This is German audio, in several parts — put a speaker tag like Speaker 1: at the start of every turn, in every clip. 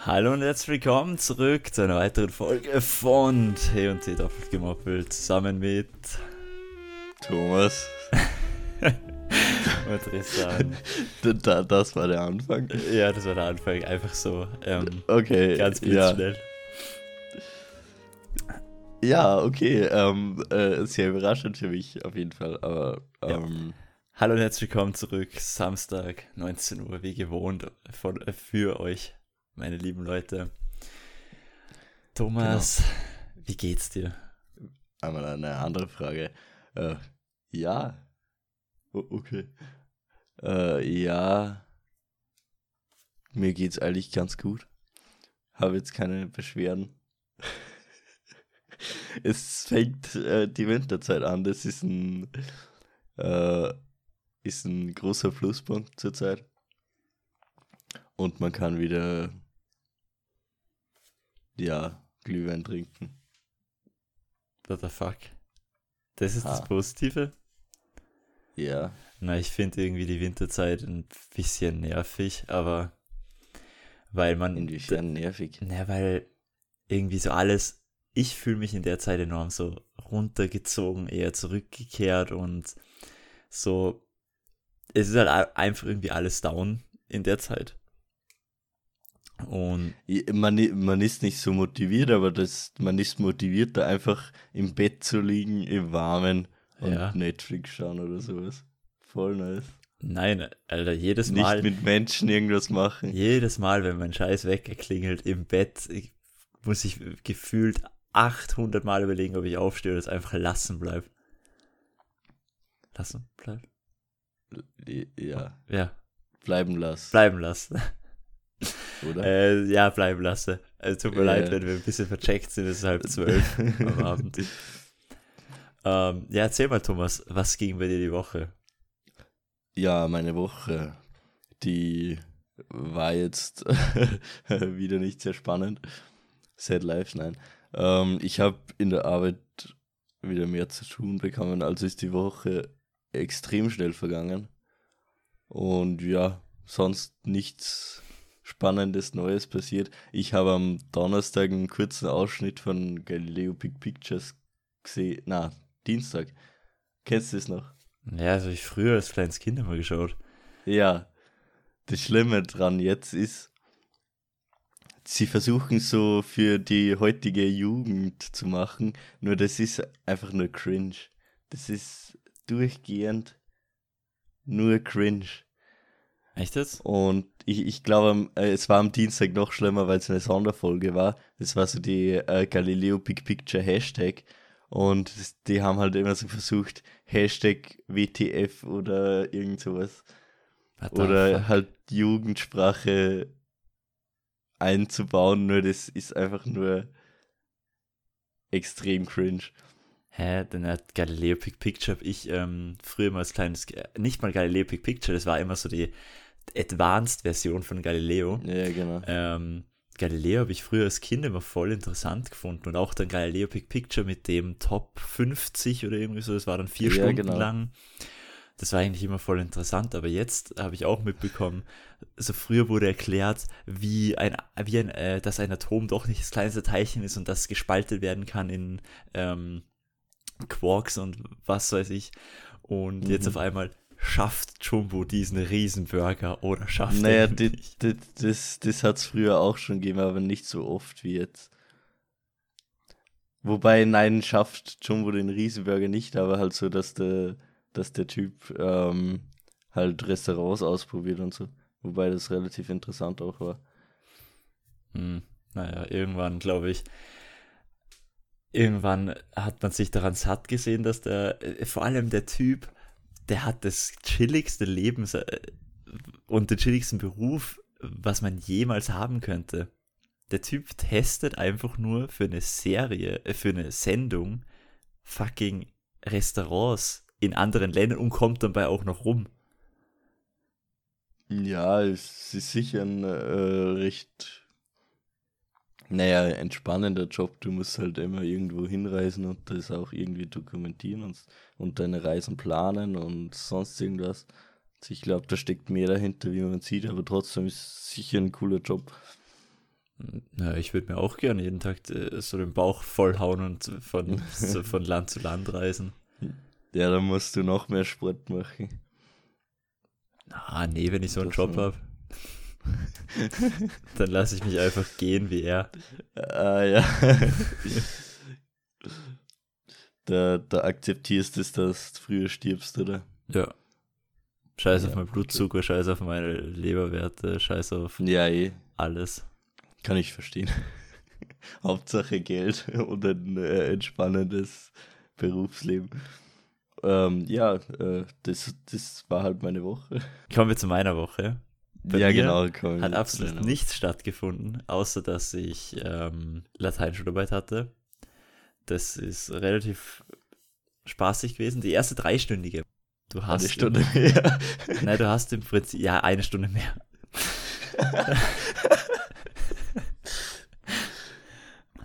Speaker 1: Hallo und herzlich willkommen zurück zu einer weiteren Folge von T und T doppelt gemoppelt zusammen mit
Speaker 2: Thomas.
Speaker 1: und Tristan.
Speaker 2: Da, das war der Anfang.
Speaker 1: Ja, das war der Anfang. Einfach so. Ähm,
Speaker 2: Okay.
Speaker 1: ganz
Speaker 2: ja.
Speaker 1: blitzschnell.
Speaker 2: Ja, okay. Ähm, äh, sehr überraschend für mich auf jeden Fall. Aber
Speaker 1: Ja.
Speaker 2: ähm,
Speaker 1: Hallo und herzlich willkommen zurück. Samstag, 19 Uhr, wie gewohnt, von, äh, für euch, meine lieben Leute. Thomas, wie geht's dir?
Speaker 2: einmal eine andere Frage. Äh, ja. O okay. Äh, ja. Mir geht's eigentlich ganz gut. Habe jetzt keine Beschwerden. es fängt äh, die Winterzeit an. Das ist ein äh, ist ein großer Pluspunkt zurzeit. Und man kann wieder ja Glühwein trinken.
Speaker 1: What the fuck? Das ist das
Speaker 2: Ah.
Speaker 1: Positive?
Speaker 2: Ja.
Speaker 1: Na, ich finde irgendwie die Winterzeit ein bisschen nervig, aber weil man.
Speaker 2: Inwiefern nervig.
Speaker 1: Na, weil irgendwie so alles. Ich fühle mich in der Zeit enorm so runtergezogen, eher zurückgekehrt und so. Es ist halt einfach irgendwie alles down in der Zeit. Und
Speaker 2: Man, man ist nicht so motiviert, aber das, man ist motiviert, da einfach im Bett zu liegen, im Warmen und
Speaker 1: Ja.
Speaker 2: Netflix schauen oder sowas. Voll nice.
Speaker 1: nein, Alter, jedes
Speaker 2: Nicht
Speaker 1: Mal.
Speaker 2: mit Menschen irgendwas machen.
Speaker 1: Jedes Mal, wenn mein Scheiß weggeklingelt im Bett, ich, muss ich gefühlt 800 Mal überlegen, ob ich aufstehe oder es einfach lassen bleib. Lassen bleib?
Speaker 2: Ja,
Speaker 1: Ja,
Speaker 2: bleiben lassen,
Speaker 1: bleiben lassen.
Speaker 2: oder?
Speaker 1: Äh, ja, bleiben lassen. Also tut mir
Speaker 2: Ja.
Speaker 1: leid, wenn wir ein bisschen vercheckt sind, es ist halb zwölf am Abend. Ähm, ja, erzähl mal, Thomas, was ging bei dir die Woche?
Speaker 2: Ja, meine Woche, die war jetzt wieder nicht sehr spannend. Sad Life, nein. Ähm, ich habe in der Arbeit wieder mehr zu tun bekommen, also ist die Woche extrem schnell vergangen. Und ja, sonst nichts Spannendes Neues passiert. Ich habe am Donnerstag einen kurzen Ausschnitt von Galileo Big Pictures gesehen. Na, Dienstag. Kennst du es noch?
Speaker 1: Ja, also ich früher als kleines Kind immer geschaut.
Speaker 2: Ja, das Schlimme dran jetzt ist, sie versuchen so für die heutige Jugend zu machen, nur das ist einfach nur cringe. Das ist durchgehend nur cringe.
Speaker 1: Echt jetzt?
Speaker 2: Und ich, ich glaube, am- äh, es war am Dienstag noch schlimmer, weil es eine Sonderfolge war. Das war so die äh, Galileo Big Picture Hashtag. Und die haben halt immer so versucht, Hashtag WTF oder irgend sowas. Oder
Speaker 1: fuck?
Speaker 2: halt Jugendsprache einzubauen, nur das ist einfach nur extrem cringe.
Speaker 1: Hä, denn hat Galileo Big Picture ich ähm, früher mal als kleines, nicht mal Galileo Big Picture, das war immer so die Advanced-Version von Galileo.
Speaker 2: Ja, genau.
Speaker 1: Ähm, Galileo habe ich früher als Kind immer voll interessant gefunden und auch dann Galileo Big Picture mit dem Top 50 oder irgendwie so, das war dann vier
Speaker 2: Ja,
Speaker 1: Stunden
Speaker 2: genau.
Speaker 1: lang. Das war eigentlich immer voll interessant, aber jetzt habe ich auch mitbekommen, also früher wurde erklärt, wie ein, wie ein, äh, dass ein Atom doch nicht das kleinste Teilchen ist und das gespalten werden kann in ähm, Quarks und was weiß ich. Und jetzt
Speaker 2: Mhm.
Speaker 1: auf einmal schafft Jumbo diesen Riesenburger oder schafft
Speaker 2: Naja,
Speaker 1: er nicht.
Speaker 2: das, das, das hat es früher auch schon gegeben, aber nicht so oft wie jetzt. Wobei, nein, schafft Jumbo den Riesenburger nicht, aber halt so, dass der, dass der Typ ähm, halt Restaurants ausprobiert und so. Wobei das relativ interessant auch war.
Speaker 1: Hm, naja, irgendwann, glaube ich, irgendwann hat man sich daran satt gesehen, dass der, äh, vor allem der Typ, der hat das chilligste Leben äh, und den chilligsten Beruf, was man jemals haben könnte. Der Typ testet einfach nur für eine Serie, äh, für eine Sendung fucking Restaurants in anderen Ländern und kommt dabei auch noch rum.
Speaker 2: Ja, es ist sicher ein äh, recht, naja, entspannender Job. Du musst halt immer irgendwo hinreisen und das auch irgendwie dokumentieren und, und deine Reisen planen und sonst irgendwas. Also ich glaube, da steckt mehr dahinter, wie man sieht, aber trotzdem ist es sicher ein cooler Job.
Speaker 1: Na, ich würde mir auch gerne jeden Tag äh, so den Bauch vollhauen und von, so von Land zu Land reisen.
Speaker 2: Ja, dann musst du noch mehr Sport machen.
Speaker 1: Ah, nee, wenn ich so einen
Speaker 2: Das
Speaker 1: Job habe. Dann lasse ich mich einfach gehen wie er.
Speaker 2: Ah, ja. da, da akzeptierst du es, dass du früher stirbst, oder?
Speaker 1: Ja. Scheiß auf
Speaker 2: Ja,
Speaker 1: meinen Blutzucker, scheiß auf meine Leberwerte, scheiß auf
Speaker 2: Ja, eh.
Speaker 1: alles.
Speaker 2: Kann ich verstehen. Hauptsache Geld und ein äh, entspannendes Berufsleben. Ähm, ja, äh, das, das war halt meine Woche.
Speaker 1: Kommen wir zu meiner Woche. Bei
Speaker 2: ja, genau. wir
Speaker 1: Hat absolut
Speaker 2: deiner
Speaker 1: nichts stattgefunden, außer dass ich ähm, Lateinschularbeit hatte. Das ist relativ spaßig gewesen. Die erste dreistündige. Du hast
Speaker 2: Eine Stunde mehr.
Speaker 1: Nein, du hast im Prinzip, ja, eine Stunde mehr.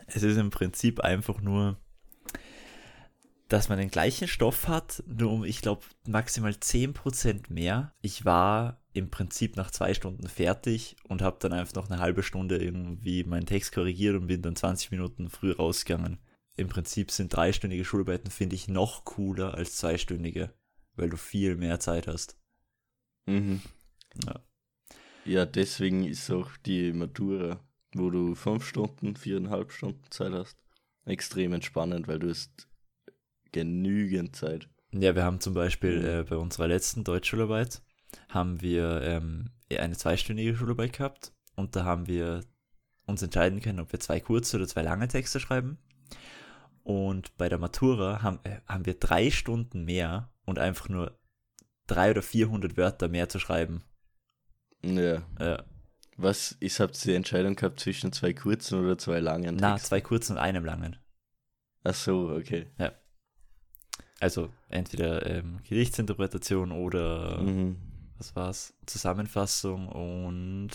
Speaker 1: es ist im Prinzip einfach nur, dass man den gleichen Stoff hat, nur um, ich glaube, maximal 10% mehr. Ich war im Prinzip nach zwei Stunden fertig und habe dann einfach noch eine halbe Stunde irgendwie meinen Text korrigiert und bin dann 20 Minuten früh rausgegangen. Im Prinzip sind dreistündige Schularbeiten, finde ich, noch cooler als zweistündige, weil du viel mehr Zeit hast.
Speaker 2: mhm.
Speaker 1: Ja.
Speaker 2: Ja, deswegen ist auch die Matura, wo du fünf Stunden, viereinhalb Stunden Zeit hast, extrem entspannend, weil du hast genügend Zeit.
Speaker 1: Ja, wir haben zum Beispiel
Speaker 2: Mhm.
Speaker 1: äh, bei unserer letzten Deutschschularbeit haben wir ähm, eine zweistündige Schularbeit gehabt und da haben wir uns entscheiden können, ob wir zwei kurze oder zwei lange Texte schreiben. Und bei der Matura haben, äh, haben wir drei Stunden mehr und einfach nur drei oder 400 Wörter mehr zu schreiben.
Speaker 2: Ja.
Speaker 1: Ja.
Speaker 2: Was ist, habt ihr die Entscheidung gehabt zwischen zwei kurzen oder zwei langen
Speaker 1: Na, zwei kurzen und einem langen.
Speaker 2: Ach so, okay.
Speaker 1: Also entweder ähm, Gedichtsinterpretation oder
Speaker 2: Mhm.
Speaker 1: Was war's? Zusammenfassung und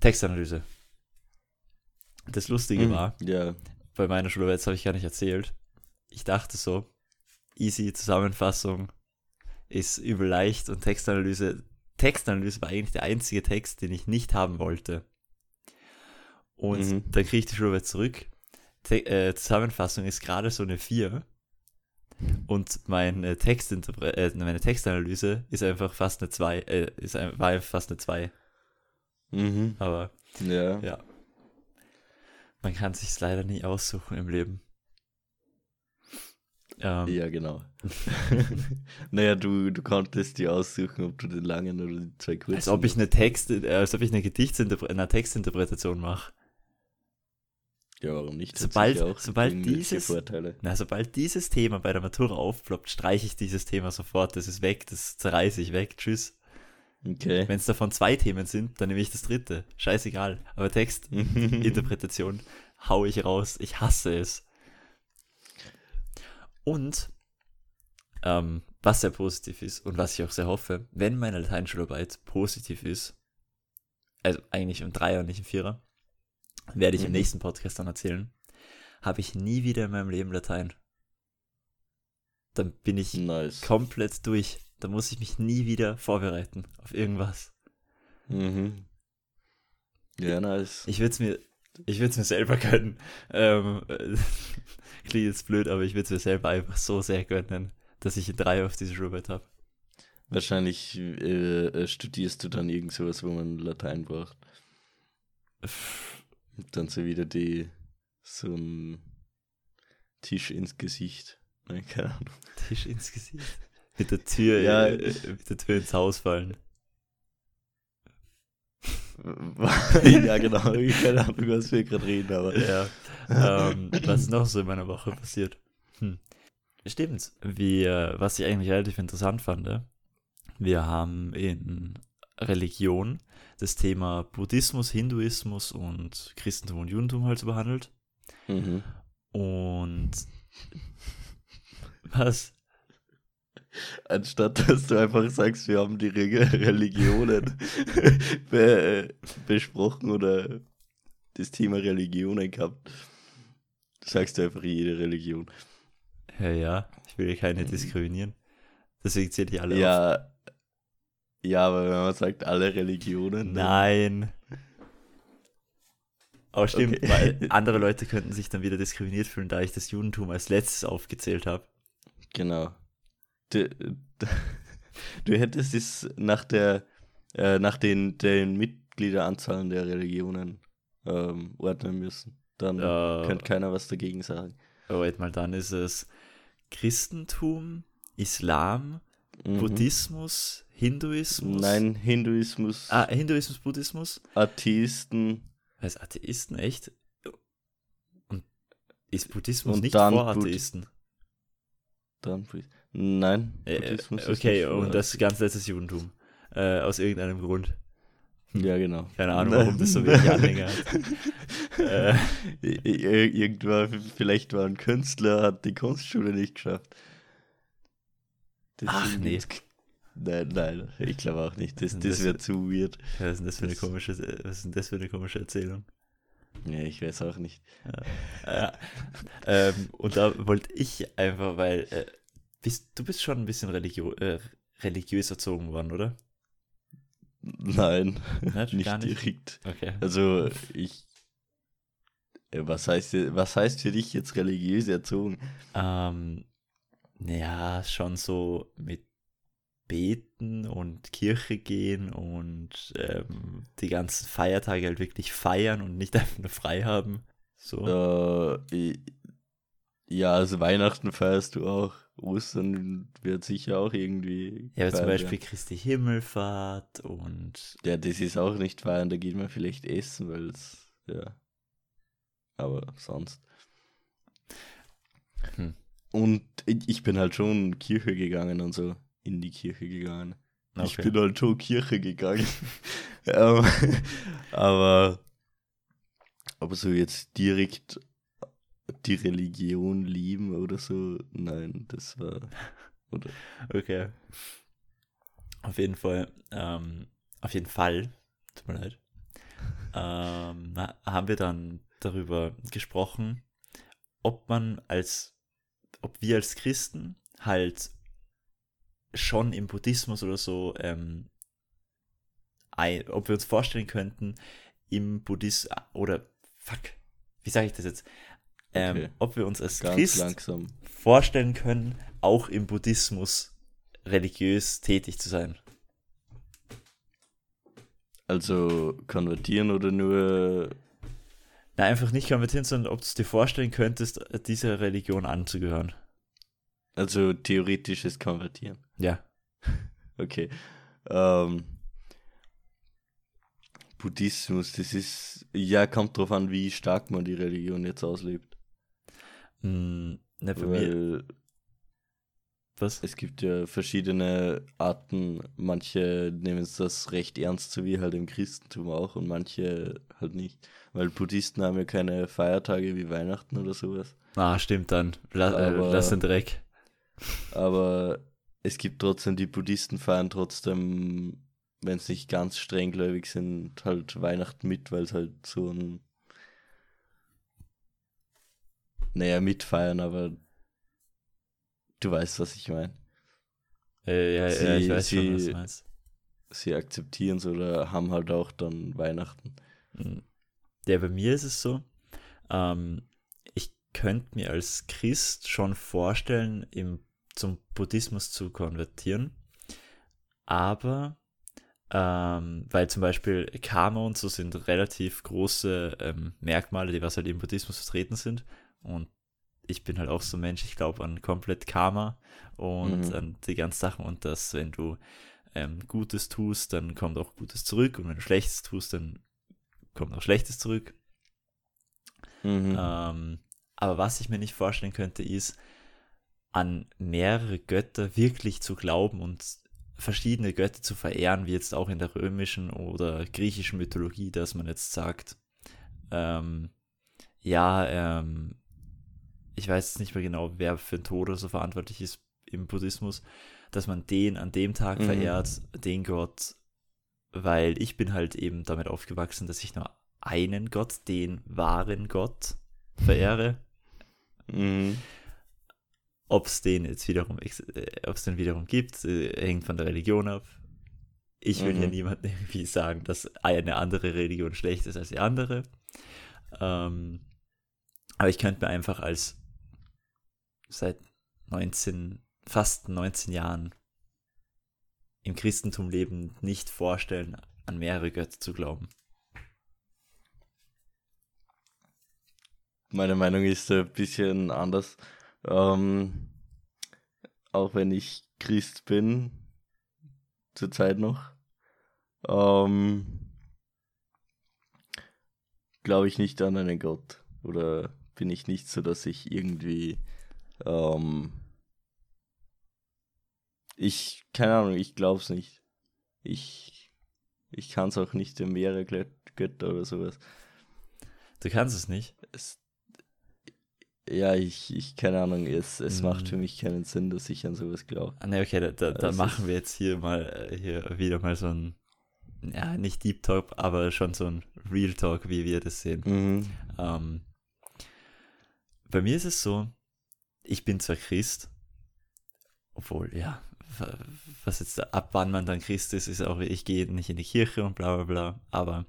Speaker 1: Textanalyse. Das Lustige
Speaker 2: Mhm.
Speaker 1: war,
Speaker 2: Ja,
Speaker 1: bei meiner Schularbeit, das habe ich gar nicht erzählt, ich dachte so, easy Zusammenfassung ist übel leicht und Textanalyse, Textanalyse war eigentlich der einzige Text, den ich nicht haben wollte. Und
Speaker 2: Mhm.
Speaker 1: dann kriege ich die Schularbeit zurück. Te äh, Zusammenfassung ist gerade so eine 4. Und mein, äh, Textinterpre äh, meine Textanalyse ist einfach fast eine 2, äh, ist ein, war einfach fast eine 2.
Speaker 2: mhm.
Speaker 1: Aber
Speaker 2: ja.
Speaker 1: ja. Man kann sich leider nie aussuchen im Leben. Ähm,
Speaker 2: Ja, genau. naja, du, du konntest dir aussuchen, ob du den langen oder die zwei kurzen.
Speaker 1: als ob ich eine Text, äh, als ob ich eine Gedichtsinterpre eine Textinterpretation mache.
Speaker 2: Ja, warum nicht?
Speaker 1: Sobald-
Speaker 2: auch
Speaker 1: sobald dieses-
Speaker 2: Vorteile.
Speaker 1: Na, sobald dieses Thema bei der Matura aufploppt, streiche ich dieses Thema sofort. Das ist weg, das zerreiße ich weg. Tschüss.
Speaker 2: Okay.
Speaker 1: Wenn es davon zwei Themen sind, dann nehme ich das dritte. Scheißegal. Aber Textinterpretation hau ich raus. Ich hasse es. Und ähm, was sehr positiv ist und was ich auch sehr hoffe, wenn meine Lateinschularbeit positiv ist, also eigentlich im Dreier, nicht im Vierer, werde ich im
Speaker 2: Mhm.
Speaker 1: nächsten Podcast dann erzählen, habe ich nie wieder in meinem Leben Latein. Dann bin ich
Speaker 2: nice.
Speaker 1: komplett durch. Da muss ich mich nie wieder vorbereiten auf irgendwas.
Speaker 2: Mhm. Ja, nice.
Speaker 1: Ich würde es mir, ich würde es mir selber gönnen. Ähm, äh, klingt jetzt blöd, aber ich würde es mir selber einfach so sehr gönnen, dass ich in drei auf diese Schularbeit habe.
Speaker 2: Wahrscheinlich äh, äh, studierst du dann irgend sowas, wo man Latein braucht. Und dann so wieder die, so ein Tisch ins Gesicht. Nein, keine Ahnung.
Speaker 1: Tisch ins Gesicht. Mit der Tür,
Speaker 2: Ja.
Speaker 1: äh, mit der Tür ins Haus fallen.
Speaker 2: ja, genau. Ich keine Ahnung, was wir gerade reden, aber.
Speaker 1: Ja. ähm, was ist noch so in meiner Woche passiert? Hm. Stimmt. Wir, was ich eigentlich relativ interessant fand, wir haben in Religion das Thema Buddhismus, Hinduismus und Christentum und Judentum halt so behandelt.
Speaker 2: Mhm.
Speaker 1: Und was?
Speaker 2: Anstatt dass du einfach sagst, wir haben die Re Religionen be besprochen oder das Thema Religionen gehabt, sagst du einfach jede Religion.
Speaker 1: Ja, ja, ich will keine diskriminieren. Deswegen zählt die alle auf.
Speaker 2: Ja, aber wenn man sagt alle Religionen, dann-
Speaker 1: Nein. Aber stimmt,
Speaker 2: Okay.
Speaker 1: weil andere Leute könnten sich dann wieder diskriminiert fühlen, da ich das Judentum als letztes aufgezählt habe.
Speaker 2: Genau. Du, du hättest es nach der äh, nach den, den Mitgliederanzahlen der Religionen ähm, ordnen müssen. Dann
Speaker 1: Äh,
Speaker 2: könnte keiner was dagegen sagen.
Speaker 1: Wait mal, dann ist es Christentum, Islam,
Speaker 2: Mhm.
Speaker 1: Buddhismus, Hinduismus.
Speaker 2: Nein, Hinduismus,
Speaker 1: Ah, Hinduismus, Buddhismus.
Speaker 2: Atheisten,
Speaker 1: Was, Atheisten, echt? Und ist Buddhismus
Speaker 2: Und
Speaker 1: nicht
Speaker 2: dann
Speaker 1: vor Atheisten?
Speaker 2: dann Bud- Nein,
Speaker 1: Äh,
Speaker 2: ist
Speaker 1: okay, und das ganz letztes Judentum. Äh, aus irgendeinem Grund.
Speaker 2: Ja, genau.
Speaker 1: Keine Ahnung, warum das so wenig Anhänger hat. äh,
Speaker 2: Irgendwann, vielleicht war ein Künstler, hat die Kunstschule nicht geschafft.
Speaker 1: Ach,
Speaker 2: Deswegen
Speaker 1: nee.
Speaker 2: Nein, nein, ich glaube auch nicht. Das,
Speaker 1: Das
Speaker 2: das wäre
Speaker 1: wär-
Speaker 2: zu weird.
Speaker 1: was ist denn das für eine komische, was ist denn das für eine komische Erzählung?
Speaker 2: Ja, ich weiß auch nicht.
Speaker 1: Ja. ähm, und da wollte ich einfach, weil äh, bist, du bist schon ein bisschen religio äh, religiös erzogen worden, oder?
Speaker 2: Nein,
Speaker 1: Nicht?
Speaker 2: nicht
Speaker 1: nicht?
Speaker 2: direkt.
Speaker 1: Okay.
Speaker 2: Also, ich. Äh, Was heißt, was heißt für dich jetzt religiös erzogen?
Speaker 1: Ähm, ja, schon so mit Beten und Kirche gehen und ähm, die ganzen Feiertage halt wirklich feiern und nicht einfach nur frei haben. So.
Speaker 2: Äh, ja, also Weihnachten feierst du auch. Ostern wird sicher auch irgendwie.
Speaker 1: ja, aber zum Beispiel Christi Himmelfahrt und
Speaker 2: Ja, das ist auch nicht feiern, da geht man vielleicht essen, weil es, ja. Aber sonst.
Speaker 1: Hm.
Speaker 2: Und ich bin halt schon Kirche gegangen und so. In die Kirche gegangen. Ich
Speaker 1: Okay.
Speaker 2: bin halt schon Kirche gegangen. Ähm, aber, aber so jetzt direkt die Religion lieben oder so, nein, das war. Oder,
Speaker 1: Okay. Auf jeden Fall, ähm, auf jeden Fall, tut mir leid, ähm, haben wir dann darüber gesprochen, ob man als, ob wir als Christen halt schon im Buddhismus oder so, ähm, ein, ob wir uns vorstellen könnten, im Buddhismus, oder, fuck, wie sage ich das jetzt? Ähm,
Speaker 2: Okay.
Speaker 1: ob wir uns als
Speaker 2: ganz
Speaker 1: Christ
Speaker 2: langsam.
Speaker 1: vorstellen können, auch im Buddhismus religiös tätig zu sein.
Speaker 2: Also konvertieren oder nur.
Speaker 1: Na, einfach nicht konvertieren, sondern ob du es dir vorstellen könntest, dieser Religion anzugehören.
Speaker 2: Also theoretisches Konvertieren.
Speaker 1: Ja.
Speaker 2: Okay. Ähm, Buddhismus, das ist. Ja, kommt drauf an, wie stark man die Religion jetzt auslebt.
Speaker 1: Hm, ne, für mich,
Speaker 2: Weil
Speaker 1: was?
Speaker 2: es gibt ja verschiedene Arten. Manche nehmen das recht ernst, so wie halt im Christentum auch, und manche halt nicht. Weil Buddhisten haben ja keine Feiertage wie Weihnachten oder sowas.
Speaker 1: Ah, stimmt dann. La, äh,
Speaker 2: Aber-
Speaker 1: lass den Dreck.
Speaker 2: Aber es gibt trotzdem, die Buddhisten feiern trotzdem, wenn es nicht ganz strenggläubig sind, halt Weihnachten mit, weil es halt so ein. Naja, mitfeiern, aber du weißt, was ich meine.
Speaker 1: Äh, ja, ja,
Speaker 2: Sie-
Speaker 1: ich weiß schon, was
Speaker 2: sie-
Speaker 1: du meinst.
Speaker 2: Sie akzeptieren es oder haben halt auch dann Weihnachten.
Speaker 1: Hm. Ja, bei mir ist es so, ähm, ich könnte mir als Christ schon vorstellen, im, zum Buddhismus zu konvertieren, aber ähm, weil zum Beispiel Karma und so sind relativ große ähm, Merkmale, die was halt im Buddhismus vertreten sind und ich bin halt auch so ein Mensch, ich glaube an komplett Karma und
Speaker 2: Mhm.
Speaker 1: an die ganzen Sachen und dass wenn du ähm, Gutes tust, dann kommt auch Gutes zurück und wenn du Schlechtes tust, dann kommt auch Schlechtes zurück.
Speaker 2: Mhm.
Speaker 1: Ähm, aber was ich mir nicht vorstellen könnte, ist, an mehrere Götter wirklich zu glauben und verschiedene Götter zu verehren, wie jetzt auch in der römischen oder griechischen Mythologie, dass man jetzt sagt, ähm, ja, ähm, ich weiß jetzt nicht mehr genau, wer für den Tod oder so verantwortlich ist im Buddhismus, dass man den an dem Tag
Speaker 2: Mhm.
Speaker 1: verehrt, den Gott, weil ich bin halt eben damit aufgewachsen, dass ich nur einen Gott, den wahren Gott, verehre.
Speaker 2: Mhm.
Speaker 1: Ob es den jetzt wiederum, äh, ob es den wiederum gibt, äh, hängt von der Religion ab. Ich will
Speaker 2: Mhm.
Speaker 1: hier niemandem irgendwie sagen, dass eine andere Religion schlecht ist als die andere. Ähm, aber ich könnte mir einfach als seit 19, fast 19 Jahren im Christentum leben nicht vorstellen, an mehrere Götter zu glauben.
Speaker 2: Meine Meinung ist ein bisschen anders. Ähm, auch wenn ich Christ bin, zurzeit noch, ähm, glaube ich nicht an einen Gott. Oder bin ich nicht so, dass ich irgendwie, ähm, ich, keine Ahnung, ich glaube es nicht. Ich, ich kann es auch nicht in mehrere Götter oder sowas.
Speaker 1: Du kannst es nicht?
Speaker 2: Es, ja, ich, ich, keine Ahnung, es, es hm. macht für mich keinen Sinn, dass ich an sowas glaube.
Speaker 1: Ah, ne, okay, da, da, da machen wir jetzt hier mal, äh, hier wieder mal so ein, ja, nicht Deep Talk, aber schon so ein Real Talk, wie wir das sehen. Mhm. Ähm, bei mir ist es so, ich bin zwar Christ, obwohl, ja, was jetzt ab wann man dann Christ ist, ist auch, ich gehe nicht in die Kirche und bla bla bla, aber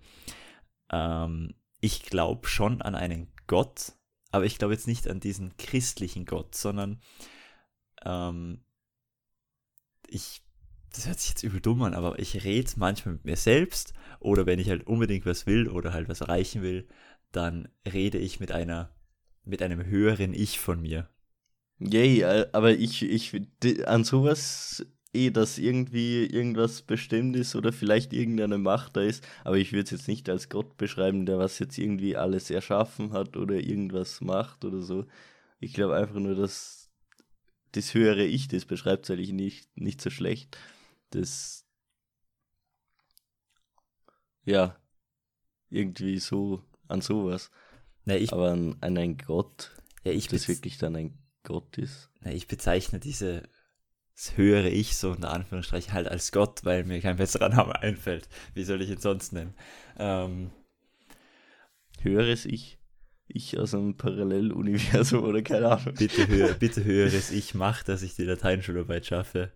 Speaker 1: ähm, ich glaube schon an einen Gott, aber ich glaube jetzt nicht an diesen christlichen Gott, sondern ähm, ich, das hört sich jetzt übel dumm an, aber ich rede manchmal mit mir selbst oder wenn ich halt unbedingt was will oder halt was erreichen will, dann rede ich mit einer, mit einem höheren Ich von mir.
Speaker 2: Yay, aber ich, ich, an sowas eh, dass irgendwie irgendwas bestimmt ist oder vielleicht irgendeine Macht da ist, aber ich würde es jetzt nicht als Gott beschreiben, der was jetzt irgendwie alles erschaffen hat oder irgendwas macht oder so. Ich glaube einfach nur, dass das höhere Ich das beschreibt, weil ich nicht, nicht so schlecht. Das, ja, irgendwie so an sowas.
Speaker 1: Na, ich,
Speaker 2: aber an, an einen Gott,
Speaker 1: ja, ich
Speaker 2: das wirklich dann ein Gott ist.
Speaker 1: Na, ich bezeichne diese das höhere Ich so unter Anführungsstrichen halt als Gott, weil mir kein besserer Name einfällt. Wie soll ich ihn sonst nennen? Ähm,
Speaker 2: höheres Ich? Ich aus einem Paralleluniversum oder keine Ahnung.
Speaker 1: Bitte, höher, bitte höheres Ich macht, dass ich die Lateinschularbeit schaffe.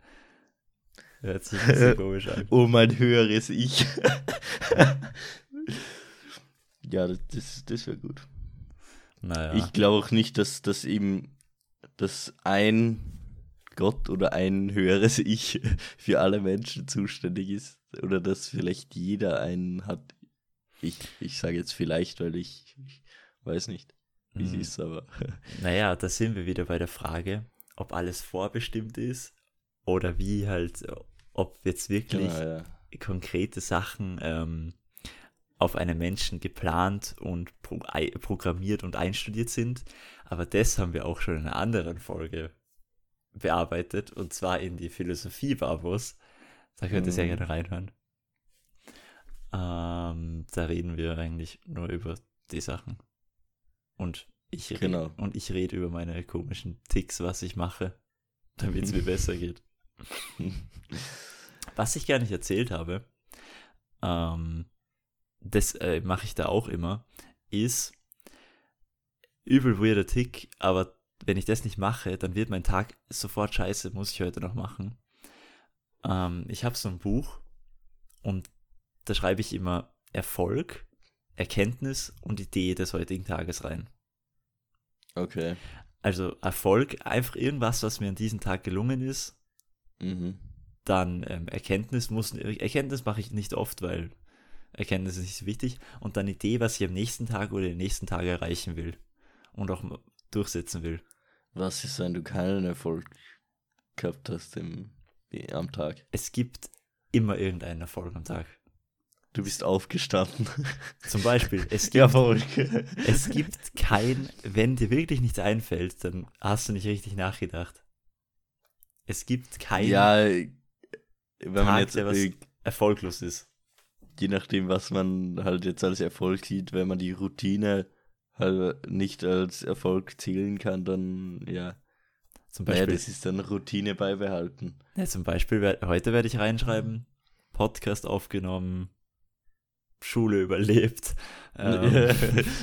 Speaker 1: Hört sich ein bisschen komisch an.
Speaker 2: Oh, mein höheres Ich. ja, das, das wäre gut. Naja. Ich glaube auch nicht, dass das eben dass ein Gott oder ein höheres Ich für alle Menschen zuständig ist. Oder dass vielleicht jeder einen hat. Ich, ich sage jetzt vielleicht, weil ich, ich weiß nicht, wie hm. es ist, aber.
Speaker 1: Naja, da sind wir wieder bei der Frage, ob alles vorbestimmt ist oder wie halt, ob jetzt wirklich genau, ja. konkrete Sachen ähm, auf einen Menschen geplant und pro programmiert und einstudiert sind. Aber das haben wir auch schon in einer anderen Folge bearbeitet und zwar in die Philosophie Barbos. Da könnt ihr mhm. sehr gerne reinhören. Ähm, da reden wir eigentlich nur über die Sachen. Und ich, genau. und ich rede über meine komischen Ticks, was ich mache, damit es mir besser geht. was ich gar nicht erzählt habe, ähm, das äh, mache ich da auch immer, ist übel weirder Tick, aber wenn ich das nicht mache, dann wird mein Tag sofort scheiße, muss ich heute noch machen. Ähm, ich habe so ein Buch und da schreibe ich immer Erfolg, Erkenntnis und Idee des heutigen Tages rein.
Speaker 2: Okay.
Speaker 1: Also Erfolg, einfach irgendwas, was mir an diesem Tag gelungen ist. Mhm. Dann ähm, Erkenntnis muss, Erkenntnis mache ich nicht oft, weil Erkenntnis ist nicht so wichtig. Und dann Idee, was ich am nächsten Tag oder den nächsten Tag erreichen will. Und auch durchsetzen will.
Speaker 2: Was ist, wenn du keinen Erfolg gehabt hast im, am Tag?
Speaker 1: Es gibt immer irgendeinen Erfolg am Tag.
Speaker 2: Du bist aufgestanden.
Speaker 1: Zum Beispiel, es gibt, Erfolg. es gibt kein, wenn dir wirklich nichts einfällt, dann hast du nicht richtig nachgedacht. Es gibt keinen
Speaker 2: ja, wenn man
Speaker 1: Tag, jetzt der was erfolglos ist.
Speaker 2: Je nachdem, was man halt jetzt als Erfolg sieht, wenn man die Routine halt nicht als Erfolg zählen kann, dann ja. Zum Beispiel. Ja, das ist dann Routine beibehalten.
Speaker 1: Ja, zum Beispiel, heute werde ich reinschreiben, Podcast aufgenommen, Schule überlebt.
Speaker 2: Ähm,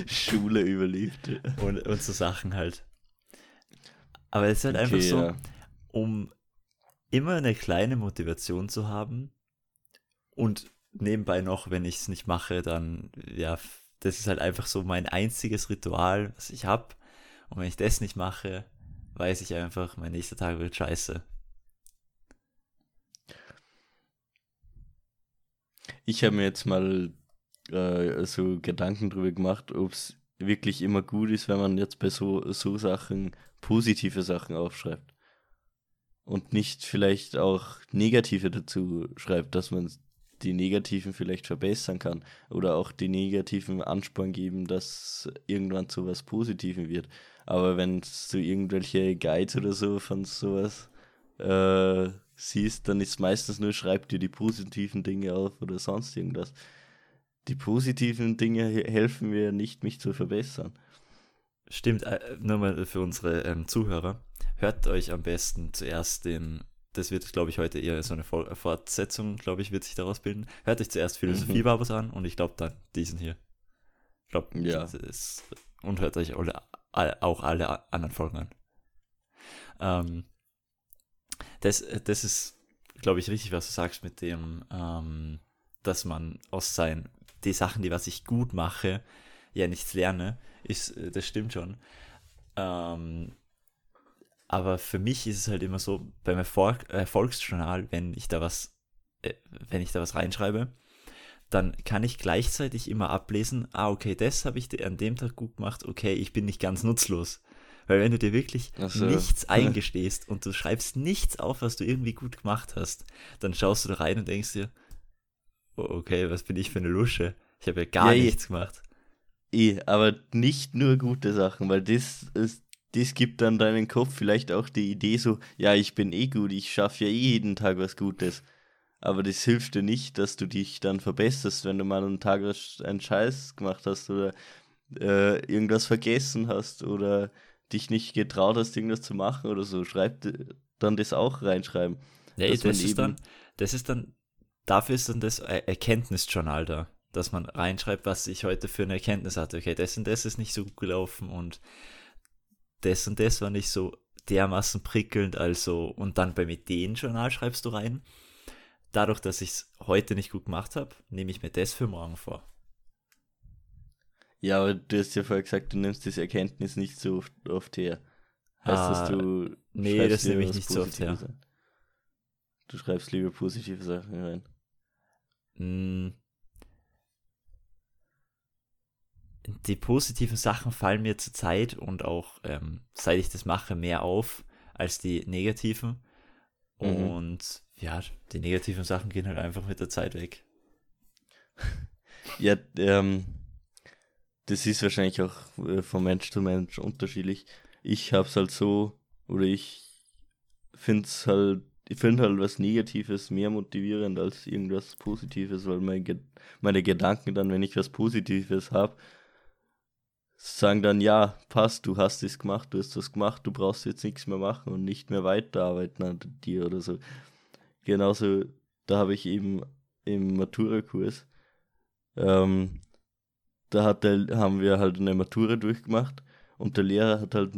Speaker 2: Schule überlebt.
Speaker 1: Und, und so Sachen halt. Aber es ist halt okay, einfach so, ja. um immer eine kleine Motivation zu haben und nebenbei noch, wenn ich es nicht mache, dann ja das ist halt einfach so mein einziges Ritual, was ich habe. Und wenn ich das nicht mache, weiß ich einfach, mein nächster Tag wird scheiße.
Speaker 2: Ich habe mir jetzt mal äh, so Gedanken drüber gemacht, ob es wirklich immer gut ist, wenn man jetzt bei so, so Sachen positive Sachen aufschreibt. Und nicht vielleicht auch negative dazu schreibt, dass man die negativen vielleicht verbessern kann. Oder auch die negativen Ansporn geben, dass irgendwann zu was Positivem wird. Aber wenn du irgendwelche Guides oder so von sowas äh, siehst, dann ist meistens nur, schreib dir die positiven Dinge auf oder sonst irgendwas. Die positiven Dinge helfen mir nicht, mich zu verbessern.
Speaker 1: Stimmt, äh, nur mal für unsere ähm, Zuhörer. Hört euch am besten zuerst den, das wird, glaube ich, heute eher so eine Fortsetzung, glaube ich, wird sich daraus bilden. Hört euch zuerst Philosophie-Babos mhm. an und ich glaube dann diesen hier. Ich glaube, ja. Ist, und hört euch alle, auch alle anderen Folgen an. Ähm, das, das ist, glaube ich, richtig, was du sagst mit dem, ähm, dass man aus seinen, die Sachen, die was ich gut mache, ja nichts lerne, ist, äh, das stimmt schon. Ähm, aber für mich ist es halt immer so, beim Erfolg, Erfolgsjournal, wenn ich da was, äh, wenn ich da was reinschreibe, dann kann ich gleichzeitig immer ablesen, ah, okay, das habe ich an dem Tag gut gemacht, okay, ich bin nicht ganz nutzlos. Weil wenn du dir wirklich so. nichts eingestehst und du schreibst nichts auf, was du irgendwie gut gemacht hast, dann schaust du da rein und denkst dir, oh, okay, was bin ich für eine Lusche? Ich habe ja gar ja, nichts gemacht.
Speaker 2: Eh, aber nicht nur gute Sachen, weil das ist, das gibt dann deinen Kopf vielleicht auch die Idee so, ja, ich bin eh gut, ich schaffe ja eh jeden Tag was Gutes. Aber das hilft dir nicht, dass du dich dann verbesserst, wenn du mal einen Tag einen Scheiß gemacht hast oder äh, irgendwas vergessen hast oder dich nicht getraut hast, irgendwas zu machen oder so, schreib dann das auch reinschreiben.
Speaker 1: Ja, das ist dann, das ist dann, dafür ist dann das Erkenntnisjournal da, dass man reinschreibt, was ich heute für eine Erkenntnis hatte. Okay, das und das ist nicht so gut gelaufen und das und das war nicht so dermaßen prickelnd, also, und dann beim Ideenjournal schreibst du rein. Dadurch, dass ich es heute nicht gut gemacht habe, nehme ich mir das für morgen vor.
Speaker 2: Ja, aber du hast ja vorher gesagt, du nimmst diese Erkenntnis nicht so oft, oft her. Heißt ah, das, du.
Speaker 1: Nee, das nehme ich nicht so oft her. An.
Speaker 2: Du schreibst lieber positive Sachen rein.
Speaker 1: Mm. Die positiven Sachen fallen mir zur Zeit und auch ähm, seit ich das mache mehr auf als die negativen. Mhm. Und ja, die negativen Sachen gehen halt einfach mit der Zeit weg.
Speaker 2: ja, ähm, das ist wahrscheinlich auch äh, von Mensch zu Mensch unterschiedlich. Ich habe es halt so, oder ich finde es halt, ich finde halt was Negatives mehr motivierend als irgendwas Positives, weil mein, meine Gedanken dann, wenn ich was Positives habe, sagen dann, ja, passt, du hast es gemacht, du hast das gemacht, du brauchst jetzt nichts mehr machen und nicht mehr weiterarbeiten an dir oder so. Genauso, da habe ich eben im Matura-Kurs ähm, da hat der, haben wir halt eine Matura durchgemacht und der Lehrer hat halt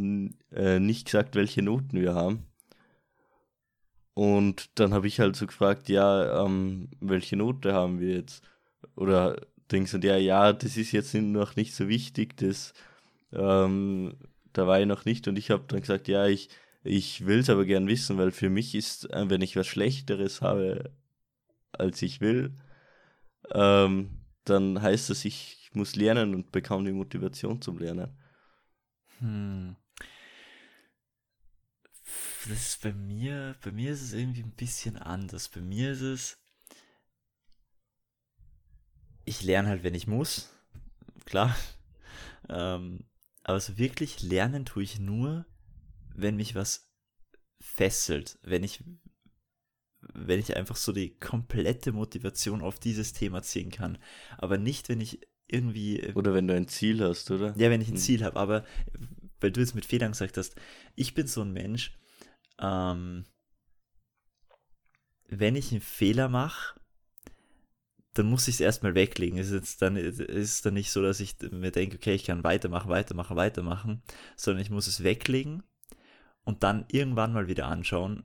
Speaker 2: äh, nicht gesagt, welche Noten wir haben. Und dann habe ich halt so gefragt, ja, ähm, welche Note haben wir jetzt? Oder denkst du, ja, ja, das ist jetzt noch nicht so wichtig, das ähm, da war ich noch nicht und ich habe dann gesagt, ja, ich, ich will es aber gern wissen, weil für mich ist, äh, wenn ich was Schlechteres habe, als ich will, ähm, dann heißt das, ich muss lernen und bekam die Motivation zum Lernen.
Speaker 1: Hm. Das ist bei mir, bei mir ist es irgendwie ein bisschen anders. Bei mir ist es, ich lerne halt, wenn ich muss, klar. Ähm, aber so wirklich lernen tue ich nur, wenn mich was fesselt, wenn ich, wenn ich einfach so die komplette Motivation auf dieses Thema ziehen kann. Aber nicht, wenn ich irgendwie.
Speaker 2: Äh, oder wenn du ein Ziel hast, oder?
Speaker 1: Ja, wenn ich ein hm. Ziel habe, aber weil du jetzt mit Fehlern gesagt hast, ich bin so ein Mensch, ähm, wenn ich einen Fehler mache, dann muss ich es erstmal weglegen. Es ist dann, ist dann nicht so, dass ich mir denke, okay, ich kann weitermachen, weitermachen, weitermachen, sondern ich muss es weglegen und dann irgendwann mal wieder anschauen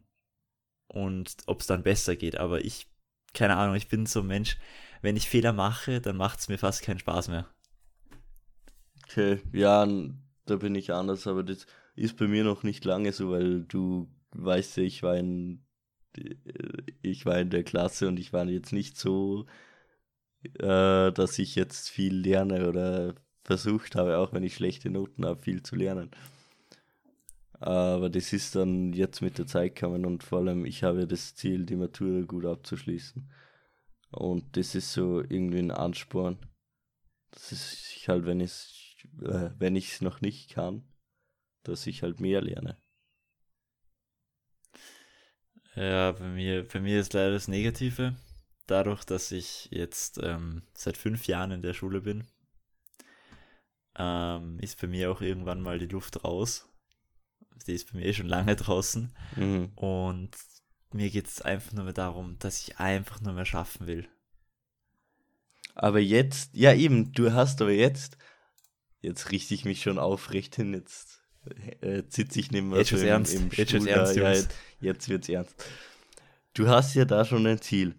Speaker 1: und ob es dann besser geht. Aber ich, keine Ahnung, ich bin so ein Mensch, wenn ich Fehler mache, dann macht es mir fast keinen Spaß mehr.
Speaker 2: Okay, ja, da bin ich anders, aber das ist bei mir noch nicht lange so, weil du weißt ja, ich war in ich war in der Klasse und ich war jetzt nicht so, äh, dass ich jetzt viel lerne oder versucht habe, auch wenn ich schlechte Noten habe, viel zu lernen. Aber das ist dann jetzt mit der Zeit gekommen und vor allem ich habe das Ziel, die Matura gut abzuschließen. Und das ist so irgendwie ein Ansporn. Das ist halt, wenn ich äh, wenn ich es noch nicht kann, dass ich halt mehr lerne.
Speaker 1: Ja, bei mir, bei mir ist leider das Negative. Dadurch, dass ich jetzt ähm, seit fünf Jahren in der Schule bin, ähm, ist bei mir auch irgendwann mal die Luft raus. Die ist bei mir eh schon lange draußen. Mhm. Und mir geht es einfach nur mehr darum, dass ich einfach nur mehr schaffen will.
Speaker 2: Aber jetzt, ja eben, du hast aber jetzt, jetzt richte ich mich schon aufrecht hin, jetzt äh, sitze ich neben
Speaker 1: jetzt so im, ernst. im jetzt ernst,
Speaker 2: ja, jetzt, jetzt wird's ernst. Du hast ja da schon ein Ziel.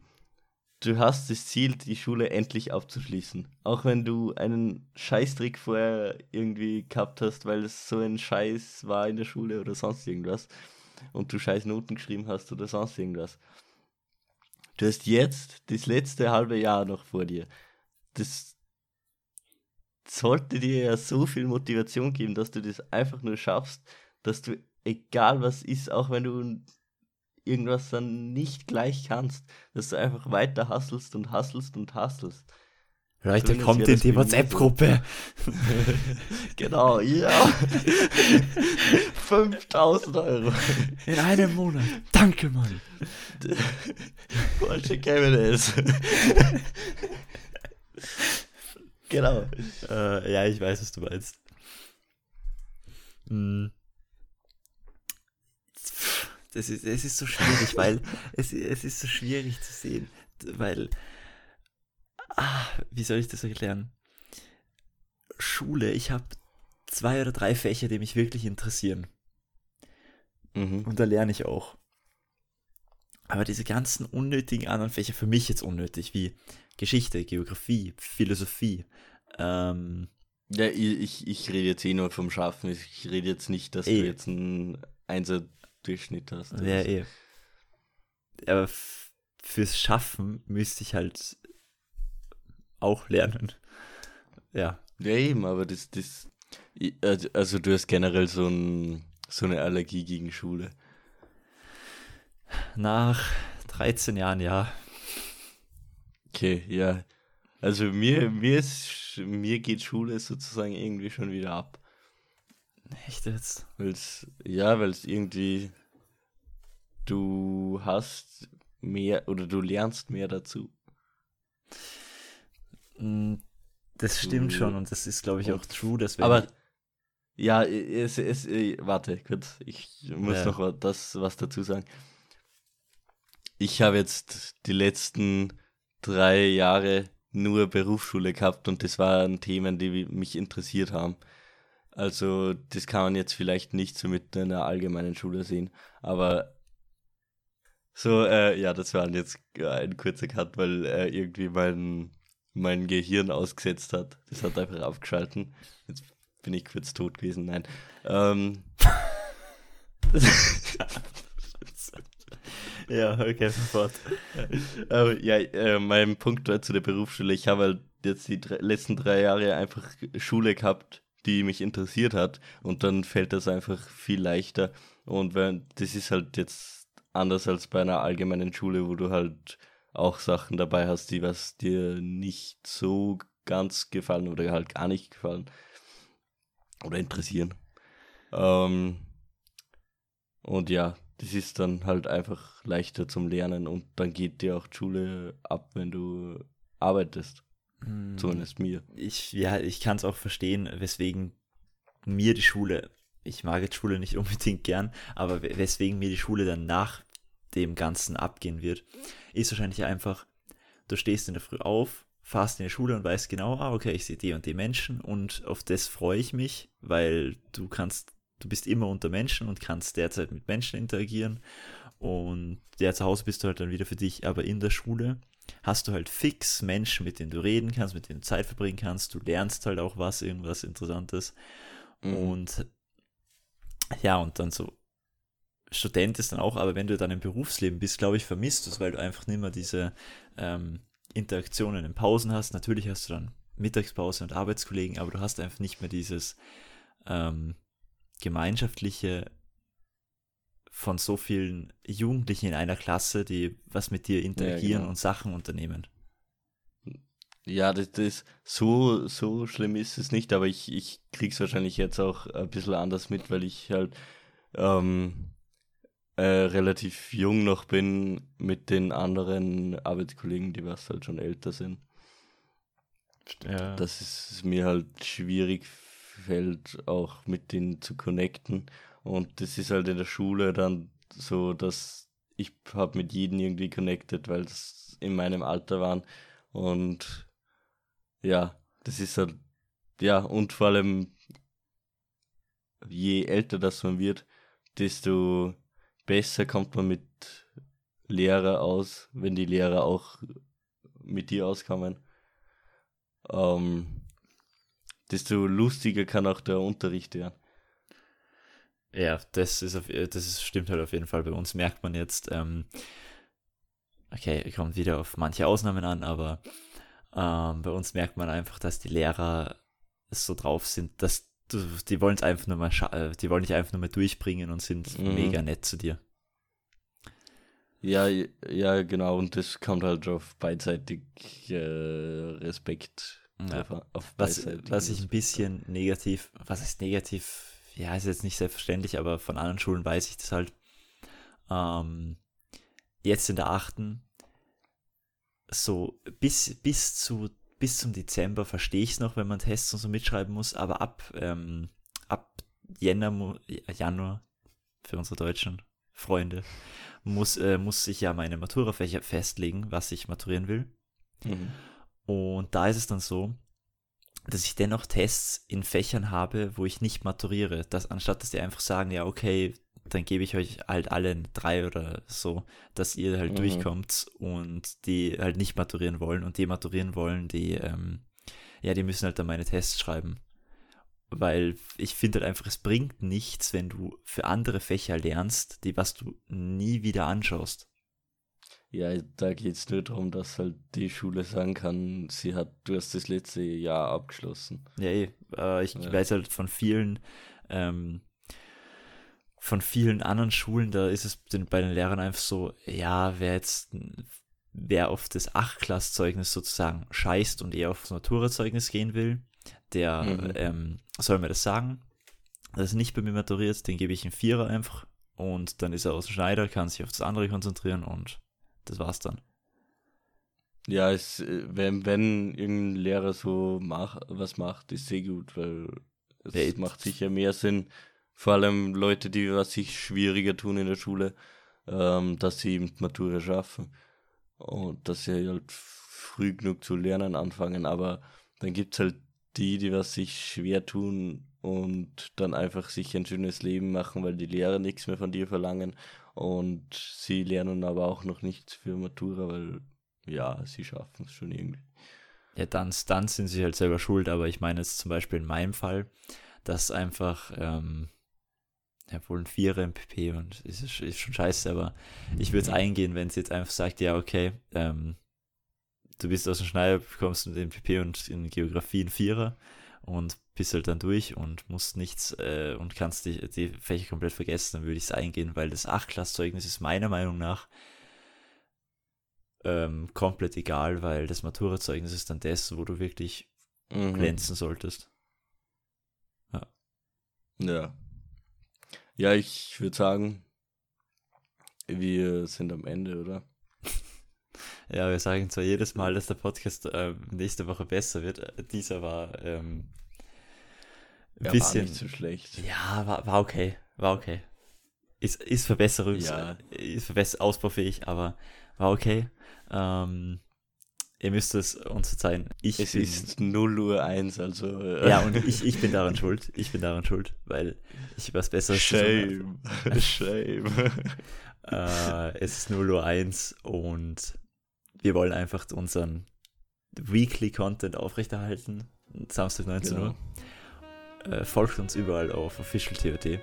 Speaker 2: Du hast das Ziel, die Schule endlich abzuschließen. Auch wenn du einen Scheißtrick vorher irgendwie gehabt hast, weil es so ein Scheiß war in der Schule oder sonst irgendwas. Und du scheiß Noten geschrieben hast oder sonst irgendwas. Du hast jetzt das letzte halbe Jahr noch vor dir. Das sollte dir ja so viel Motivation geben, dass du das einfach nur schaffst, dass du, egal was ist, auch wenn du irgendwas dann nicht gleich kannst, dass du einfach weiter hasselst und hasselst und hasselst.
Speaker 1: Leute, Drin kommt in die WhatsApp-Gruppe.
Speaker 2: genau, ja. 5000 Euro.
Speaker 1: In einem Monat. Danke, Mann.
Speaker 2: Porsche Cayman S. Genau.
Speaker 1: Äh, ja, ich weiß, was du meinst. Hm. Das ist, es ist so schwierig, weil es, es ist so schwierig zu sehen, weil, ah, wie soll ich das erklären? Schule, ich habe zwei oder drei Fächer, die mich wirklich interessieren. Mhm. Und da lerne ich auch. Aber diese ganzen unnötigen anderen Fächer, für mich jetzt unnötig, wie Geschichte, Geografie, Philosophie. Ähm,
Speaker 2: ja, ich, ich rede jetzt eh nur vom Schaffen. Ich rede jetzt nicht, dass eh. du jetzt einen Einser-Durchschnitt hast.
Speaker 1: Ja, eh. Aber fürs Schaffen müsste ich halt auch lernen. Ja.
Speaker 2: Ja, eben, aber das, das, also, also du hast generell so, ein, so eine Allergie gegen Schule.
Speaker 1: Nach 13 Jahren, ja.
Speaker 2: Okay, ja. Also mir, mir ist, mir geht Schule sozusagen irgendwie schon wieder ab.
Speaker 1: Echt jetzt?
Speaker 2: Weil's, ja, weil es irgendwie, du hast mehr oder du lernst mehr dazu.
Speaker 1: Mm, das stimmt schon und das ist, glaube ich, auch true. Dass
Speaker 2: aber ja, es, es, äh, warte kurz, ich muss ja. noch das was dazu sagen. Ich habe jetzt die letzten drei Jahre nur Berufsschule gehabt und das waren Themen, die mich interessiert haben. Also das kann man jetzt vielleicht nicht so mit einer allgemeinen Schule sehen, aber so, äh, ja, das war jetzt ein kurzer Cut, weil äh, irgendwie mein, mein Gehirn ausgesetzt hat. Das hat einfach aufgeschalten. Jetzt bin ich kurz tot gewesen, nein. Ähm,
Speaker 1: Ja, okay, sofort.
Speaker 2: Aber ja, äh, mein Punkt war zu der Berufsschule. Ich habe halt jetzt die drei, letzten drei Jahre einfach Schule gehabt, die mich interessiert hat. Und dann fällt das einfach viel leichter. Und wenn, das ist halt jetzt anders als bei einer allgemeinen Schule, wo du halt auch Sachen dabei hast, die was dir nicht so ganz gefallen oder halt gar nicht gefallen oder interessieren. Ähm, und ja, das ist dann halt einfach leichter zum Lernen und dann geht dir auch Schule ab, wenn du arbeitest. Hm, Zumindest mir.
Speaker 1: Ich, ja, ich kann es auch verstehen, weswegen mir die Schule, ich mag jetzt Schule nicht unbedingt gern, aber weswegen mir die Schule dann nach dem Ganzen abgehen wird, ist wahrscheinlich einfach, du stehst in der Früh auf, fahrst in die Schule und weißt genau, ah, okay, ich sehe die und die Menschen und auf das freue ich mich, weil du kannst du bist immer unter Menschen und kannst derzeit mit Menschen interagieren. Und ja, zu Hause bist du halt dann wieder für dich, aber in der Schule hast du halt fix Menschen, mit denen du reden kannst, mit denen du Zeit verbringen kannst. Du lernst halt auch was, irgendwas Interessantes. Mhm. Und ja, und dann so Student ist dann auch, aber wenn du dann im Berufsleben bist, glaube ich, vermisst du es, weil du einfach nicht mehr diese ähm, Interaktionen in Pausen hast. Natürlich hast du dann Mittagspause und Arbeitskollegen, aber du hast einfach nicht mehr dieses ähm, gemeinschaftliche von so vielen Jugendlichen in einer Klasse, die was mit dir interagieren ja, genau. und Sachen unternehmen.
Speaker 2: Ja, das, das so, so schlimm ist es nicht, aber ich, ich krieg's wahrscheinlich jetzt auch ein bisschen anders mit, weil ich halt ähm, äh, relativ jung noch bin mit den anderen Arbeitskollegen, die was halt schon älter sind. Ja. Dass es mir halt schwierig fällt, auch mit denen zu connecten. Und das ist halt in der Schule dann so, dass ich habe mit jedem irgendwie connected, weil das in meinem Alter waren. Und ja, das ist halt, ja, und vor allem, je älter das man wird, desto besser kommt man mit Lehrer aus, wenn die Lehrer auch mit dir auskommen. Ähm, desto lustiger kann auch der Unterricht werden.
Speaker 1: Ja, das ist auf, das ist, stimmt halt auf jeden Fall. Bei uns merkt man jetzt, ähm, okay, kommt wieder auf manche Ausnahmen an, aber ähm, bei uns merkt man einfach, dass die Lehrer so drauf sind, dass du, die wollen es einfach nur mal, äh, die wollen dich einfach nur mal durchbringen und sind mhm. mega nett zu dir.
Speaker 2: Ja, ja, genau, und das kommt halt auf beidseitig äh, Respekt. Ja. Auf,
Speaker 1: auf was, was ich ein bisschen negativ, was ist negativ, ja, ist jetzt nicht selbstverständlich, aber von anderen Schulen weiß ich das halt. Ähm, jetzt in der achten, so bis, bis zu bis zum Dezember verstehe ich es noch, wenn man Tests und so mitschreiben muss, aber ab, ähm, ab Jänner, Januar, für unsere deutschen Freunde, muss, äh, muss ich ja meine Maturafächer festlegen, was ich maturieren will. Mhm. Und da ist es dann so, dass ich dennoch Tests in Fächern habe, wo ich nicht maturiere. Das, anstatt dass die einfach sagen, ja, okay, dann gebe ich euch halt alle drei oder so, dass ihr halt mhm. durchkommt und die halt nicht maturieren wollen und die maturieren wollen, die, ähm, ja, die müssen halt dann meine Tests schreiben. Weil ich finde halt einfach, es bringt nichts, wenn du für andere Fächer lernst, die was du nie wieder anschaust.
Speaker 2: Ja, da geht es nur darum, dass halt die Schule sagen kann, sie hat, du hast das letzte Jahr abgeschlossen.
Speaker 1: Ja, eh, äh, ich ja. weiß halt von vielen, ähm, von vielen anderen Schulen, da ist es bei den Lehrern einfach so, ja, wer jetzt, wer auf das Achtklasszeugnis sozusagen scheißt und eher auf das Maturazeugnis gehen will, der mhm. ähm, soll mir das sagen. Das ist nicht bei mir maturiert, den gebe ich einen Vierer einfach und dann ist er aus dem Schneider, kann sich auf das andere konzentrieren und das war's dann.
Speaker 2: Ja, es, äh, wenn, wenn irgendein Lehrer so mach, was macht, ist sehr gut, weil es ja, macht sicher mehr Sinn, vor allem Leute, die was sich schwieriger tun in der Schule, ähm, dass sie eben Matura schaffen. Und dass sie halt früh genug zu lernen anfangen, aber dann gibt es halt die, die was sich schwer tun und dann einfach sich ein schönes Leben machen, weil die Lehrer nichts mehr von dir verlangen und sie lernen aber auch noch nichts für Matura, weil ja, sie schaffen es schon irgendwie.
Speaker 1: Ja, dann, dann sind sie halt selber schuld, aber ich meine jetzt zum Beispiel in meinem Fall, dass einfach ähm, ja, wohl ein Vierer im PP und ist, ist schon scheiße, aber ich würde es eingehen, wenn sie jetzt einfach sagt, ja, okay, ähm, du bist aus dem Schneider, bekommst du den PP und in Geografie ein Vierer und bist halt dann durch und musst nichts äh, und kannst die, die Fächer komplett vergessen, dann würde ich es eingehen, weil das Achtklasszeugnis ist meiner Meinung nach ähm, komplett egal, weil das Maturazeugnis ist dann das, wo du wirklich mhm. glänzen solltest.
Speaker 2: Ja. Ja, ja, ich würde sagen, wir sind am Ende, oder?
Speaker 1: Ja, wir sagen zwar jedes Mal, dass der Podcast äh, nächste Woche besser wird. Äh, dieser war ähm,
Speaker 2: ein ja, bisschen. War nicht so schlecht.
Speaker 1: Ja, war, war okay. War okay. Ist, ist Verbesserungs, ja. ist verbesser ausbaufähig, aber war okay. Ähm, ihr müsst es uns verzeihen.
Speaker 2: Ich es bin, ist 0 Uhr 1, also.
Speaker 1: Äh. Ja, und ich, ich bin daran schuld. Ich bin daran schuld, weil ich was Besseres wir wollen einfach unseren Weekly Content aufrechterhalten. Samstag 19
Speaker 2: Genau.
Speaker 1: Uhr. Äh, folgt uns überall auf Official TOT.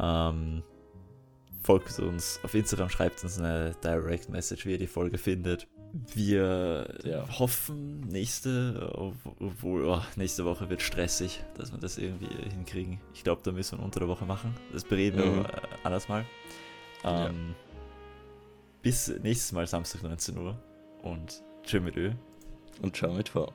Speaker 1: Ähm, folgt uns auf Instagram, schreibt uns eine Direct Message, wie ihr die Folge findet. Wir
Speaker 2: Ja.
Speaker 1: hoffen, nächste, obwohl oh, nächste Woche wird stressig, dass wir das irgendwie hinkriegen. Ich glaube, da müssen wir unter der Woche machen. Das bereden
Speaker 2: Mhm.
Speaker 1: wir äh, anders mal.
Speaker 2: Ja.
Speaker 1: Bis nächstes Mal Samstag 19 Uhr und tschö mit Ö.
Speaker 2: Und schau mit vor.